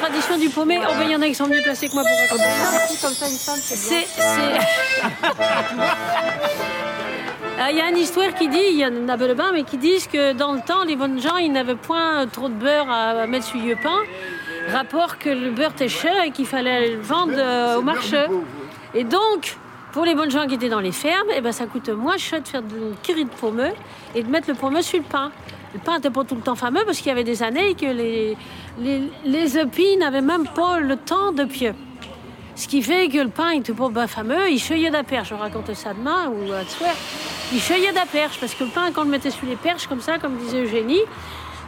tradition du paumé. Oh, ben, il y en a qui sont mieux placés que moi pour raconter. Comme ça, une femme, c'est Ah, Il y a une histoire qui dit, il y en a le bain, mais qui disent que dans le temps, les bonnes gens, ils n'avaient point trop de beurre à mettre sur le pain. Rapport que le beurre était cher et qu'il fallait le vendre euh, au marché. Et donc, pour les bonnes gens qui étaient dans les fermes, eh ben, ça coûte moins cher de faire de curry de paumeux et de mettre le paumeux sur le pain. Le pain n'était pas tout le temps fameux parce qu'il y avait des années que les, les, les épis n'avaient même pas le temps de pieux. Ce qui fait que le pain était pas bien fameux, il cheuillait la perche. Je vais raconter ça demain ou à soir. Il cheuillait la perche parce que le pain, quand on le mettait sur les perches, comme ça, comme disait Eugénie,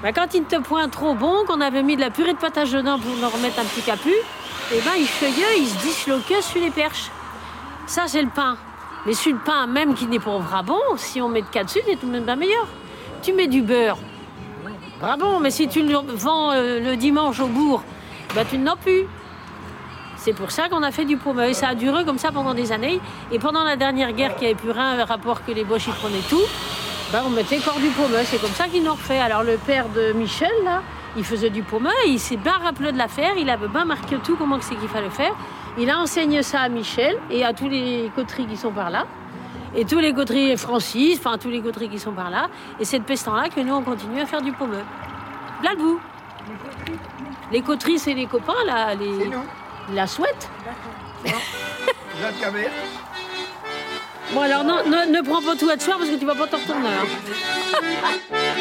ben, quand il était point trop bon, qu'on avait mis de la purée de patates dedans pour en remettre un petit capu, et ben, il cheuillait, il se disloquait sur les perches. Ça, c'est le pain. Mais sur le pain, même qui n'est pas vraiment bon, si on met de cas dessus, il est tout de même bien meilleur. Tu mets du beurre. Bravo, mais si tu le vends euh, le dimanche au bourg, ben, tu n'en plus. C'est pour ça qu'on a fait du paumeux. Et ça a duré comme ça pendant des années. Et pendant la dernière guerre, qui avait plus rien, rapport que les Boches y prenaient tout, ben on mettait encore du paumeux. C'est comme ça qu'ils nous refait. Alors le père de Michel, là, il faisait du paumeux. Il s'est bien rappelé de l'affaire. Il avait bien marqué tout, comment c'est qu'il fallait faire. Il a enseigné ça à Michel et à tous les coteries qui sont par là. Et tous les coteries Francis, enfin tous les coteries qui sont par là. Et c'est de pestant-là que nous, on continue à faire du paumeux. Là, bout. Les coteries, c'est les copains, là, les... La souhaite. Notre caméra. Bon, alors, non, ne, ne prends pas tout à te soir parce que tu vas pas t'en retourner. hein.